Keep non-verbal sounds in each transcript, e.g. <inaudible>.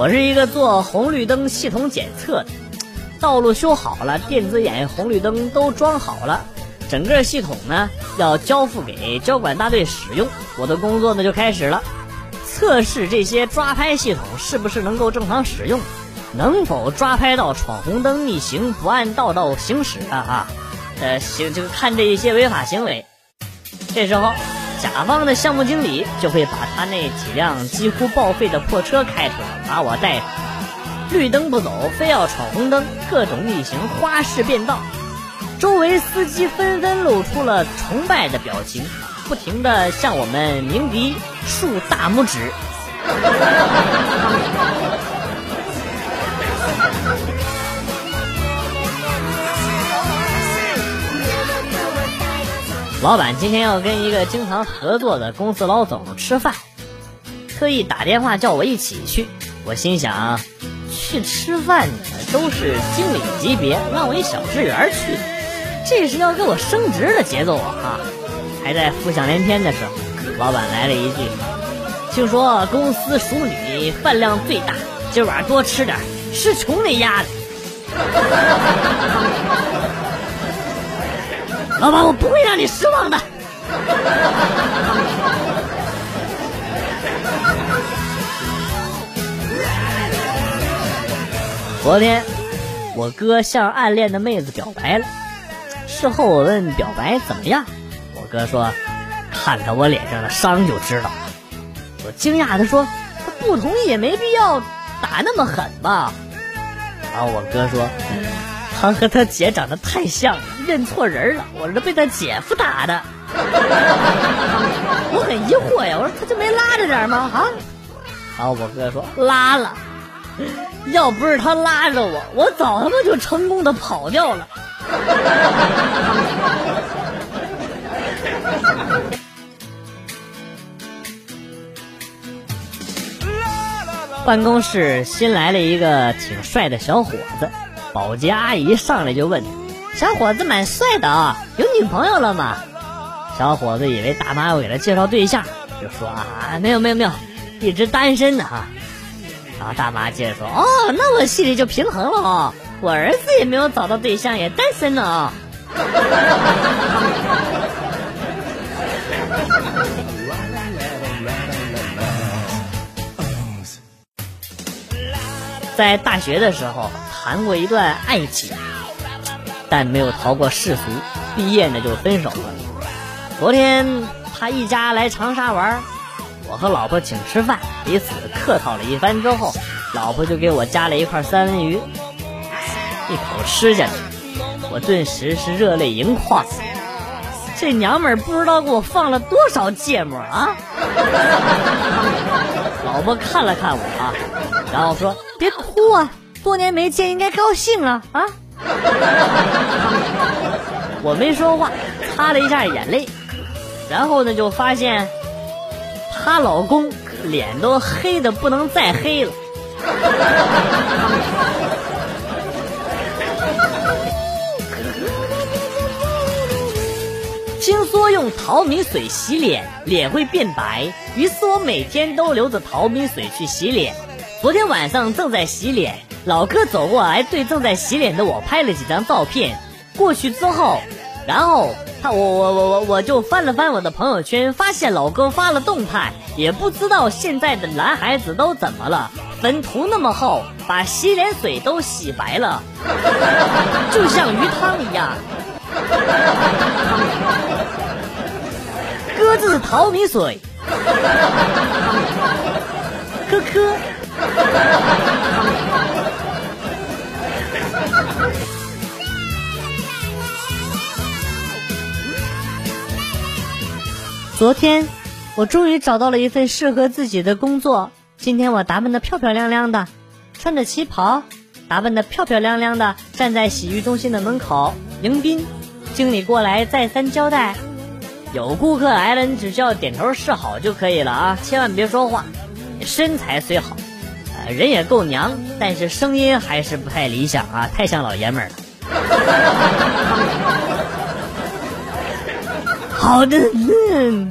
我是一个做红绿灯系统检测的，道路修好了，电子眼、红绿灯都装好了，整个系统呢要交付给交管大队使用。我的工作呢就开始了，测试这些抓拍系统是不是能够正常使用，能否抓拍到闯红灯、逆行、不按道道行驶的啊？呃，行，就看这一些违法行为。这时候。甲方的项目经理就会把他那几辆几乎报废的破车开出来，把我带上。绿灯不走，非要闯红灯，各种逆行，花式变道。周围司机纷纷露出了崇拜的表情，不停的向我们鸣笛，竖大拇指。老板今天要跟一个经常合作的公司老总吃饭，特意打电话叫我一起去。我心想，去吃饭的都是经理级别，让我一小职员去，这是要给我升职的节奏啊！还在浮想联翩的时候，老板来了一句：“听说公司属你饭量最大，今晚多吃点，吃穷的鸭子。”老板，我不会让你失望的。昨天，我哥向暗恋的妹子表白了。事后我问表白怎么样，我哥说：“看看我脸上的伤就知道了。”我惊讶的说：“不同意也没必要打那么狠吧？”然后我哥说。他和他姐长得太像了，认错人了。我是被他姐夫打的。<laughs> 我很疑惑呀，我说他就没拉着点吗？啊？然后我哥说拉了，要不是他拉着我，我早他妈就成功的跑掉了。办公室新来了一个挺帅的小伙子。保洁阿姨上来就问：“小伙子蛮帅的啊，有女朋友了吗？”小伙子以为大妈要给他介绍对象，就说：“啊，没有没有没有，一直单身呢啊。”然后大妈接着说：“哦，那我心里就平衡了哦，我儿子也没有找到对象，也单身呢啊。<laughs> ”在大学的时候。谈过一段爱情，但没有逃过世俗，毕业呢就分手了。昨天他一家来长沙玩，我和老婆请吃饭，彼此客套了一番之后，老婆就给我夹了一块三文鱼，一口吃下去，我顿时是热泪盈眶。这娘们儿不知道给我放了多少芥末啊！<laughs> 老婆看了看我啊，然后说：“别哭啊。”多年没见，应该高兴啊啊！<laughs> 我没说话，擦了一下眼泪，然后呢，就发现她老公脸都黑的不能再黑了。<laughs> 听说用淘米水洗脸，脸会变白，于是我每天都留着淘米水去洗脸。昨天晚上正在洗脸。老哥走过来，对正在洗脸的我拍了几张照片。过去之后，然后他我我我我我就翻了翻我的朋友圈，发现老哥发了动态。也不知道现在的男孩子都怎么了，粉涂那么厚，把洗脸水都洗白了，就像鱼汤一样。哥，这是淘米水。科科。昨天，我终于找到了一份适合自己的工作。今天我打扮的漂漂亮亮的，穿着旗袍，打扮的漂漂亮亮的，站在洗浴中心的门口迎宾。经理过来再三交代，有顾客 <laughs> 来了，你只需要点头示好就可以了啊，千万别说话。身材虽好。人也够娘，但是声音还是不太理想啊，太像老爷们儿了。<laughs> 好的嗯。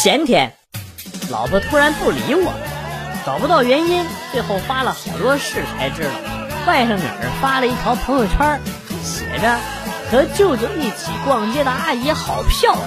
前天，老婆突然不理我，找不到原因，最后发了好多事才知道，外甥女儿发了一条朋友圈，写着和舅舅一起逛街的阿姨好漂亮。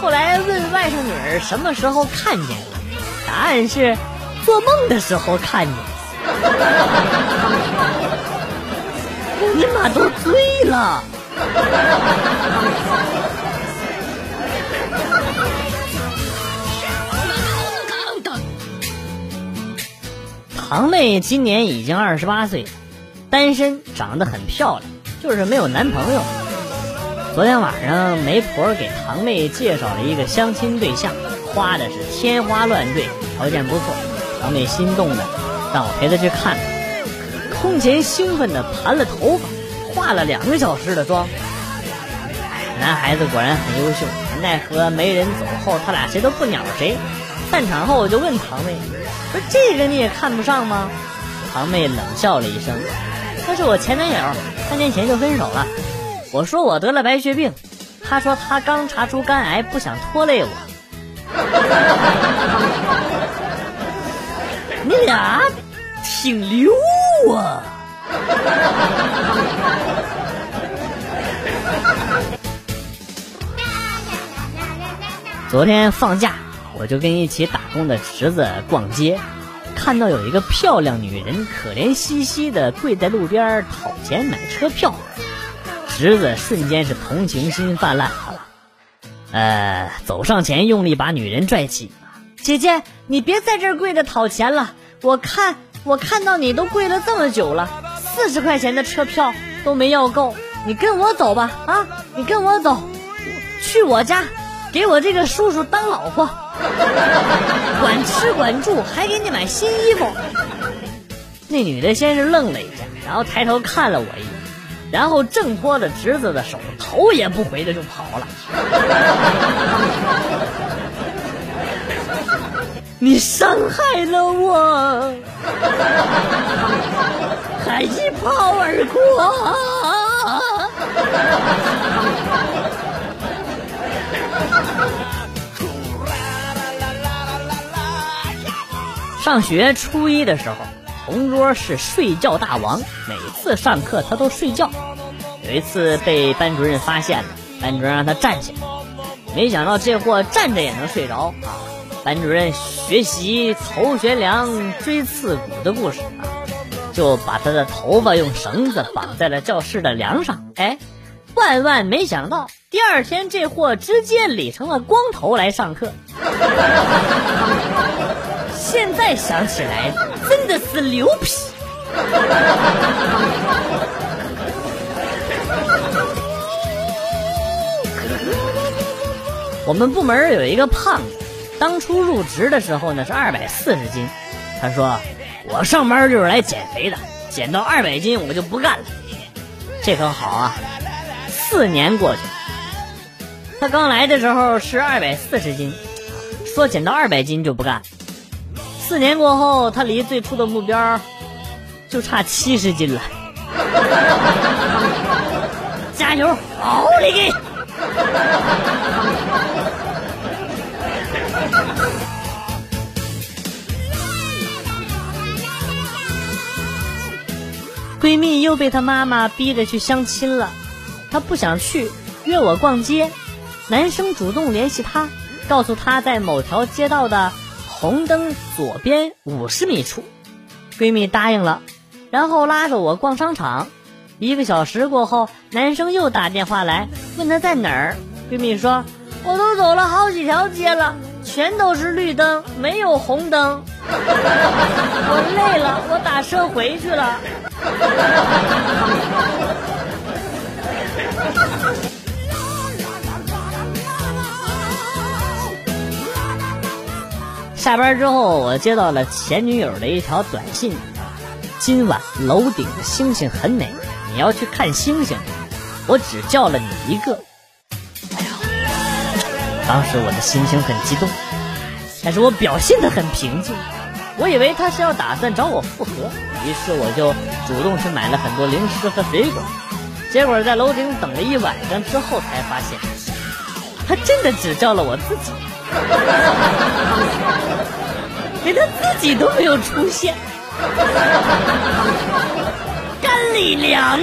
后来问外甥女儿什么时候看见了，答案是做梦的时候看见。你妈都醉了。堂妹今年已经二十八岁，单身，长得很漂亮，就是没有男朋友。昨天晚上媒婆给堂妹介绍了一个相亲对象，夸的是天花乱坠，条件不错。堂妹心动的，让我陪她去看。空前兴奋的盘了头发，化了两个小时的妆。男孩子果然很优秀，奈何没人走后，他俩谁都不鸟谁。散场后我就问堂妹：“说这个你也看不上吗？”堂妹冷笑了一声：“他是我前男友，三年前就分手了。”我说我得了白血病，他说他刚查出肝癌，不想拖累我。<laughs> 你俩挺溜啊！昨天放假，我就跟一起打工的侄子逛街，看到有一个漂亮女人可怜兮兮的跪在路边讨钱买车票，侄子瞬间是同情心泛滥，了，呃，走上前用力把女人拽起，姐姐，你别在这儿跪着讨钱了，我看我看到你都跪了这么久了，四十块钱的车票都没要够，你跟我走吧，啊，你跟我走，去我家。给我这个叔叔当老婆，管吃管住，还给你买新衣服。那女的先是愣了一下，然后抬头看了我一眼，然后挣脱了侄子的手，头也不回的就跑了。你伤害了我，还一炮而过。上学初一的时候，同桌是睡觉大王，每次上课他都睡觉。有一次被班主任发现了，班主任让他站起来，没想到这货站着也能睡着啊！班主任学习头悬梁锥刺股的故事啊，就把他的头发用绳子绑在了教室的梁上。哎，万万没想到，第二天这货直接理成了光头来上课。<laughs> 现在想起来真的是牛皮。<laughs> 我们部门有一个胖子，当初入职的时候呢是二百四十斤。他说：“我上班就是来减肥的，减到二百斤我就不干了。”这可好啊，四年过去，他刚来的时候是二百四十斤，说减到二百斤就不干。四年过后，他离最初的目标就差七十斤了。<laughs> 加油，奥利给！闺蜜又被她妈妈逼着去相亲了，她不想去，约我逛街。男生主动联系她，告诉她在某条街道的。红灯左边五十米处，闺蜜答应了，然后拉着我逛商场。一个小时过后，男生又打电话来，问她在哪儿。闺蜜说：“我都走了好几条街了，全都是绿灯，没有红灯。<laughs> 我累了，我打车回去了。<laughs> ”下班之后，我接到了前女友的一条短信：“今晚楼顶的星星很美，你要去看星星。我只叫了你一个。”，当时我的心情很激动，但是我表现的很平静。我以为他是要打算找我复合，于是我就主动去买了很多零食和水果。结果在楼顶等了一晚上之后，才发现他真的只叫了我自己。连他自己都没有出现。干李良。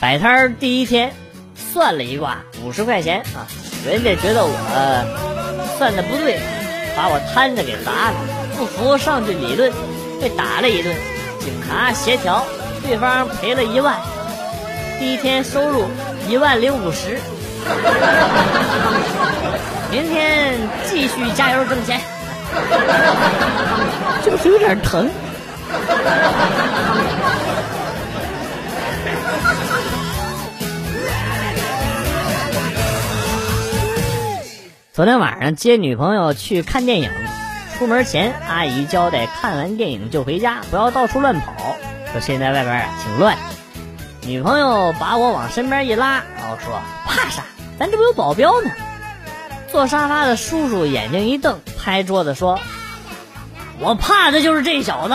摆摊第一天，算了一卦，五十块钱啊！人家觉得我算的不对，把我摊子给砸了，不服上去理论，被打了一顿。警察协调，对方赔了一万。第一天收入一万零五十，明天继续加油挣钱，<laughs> 就是有点疼。<laughs> 昨天晚上接女朋友去看电影，出门前阿姨交代，看完电影就回家，不要到处乱跑。说现在外边啊挺乱。女朋友把我往身边一拉，然后说：“怕啥？咱这不有保镖呢。”坐沙发的叔叔眼睛一瞪，拍桌子说：“我怕的就是这小子。”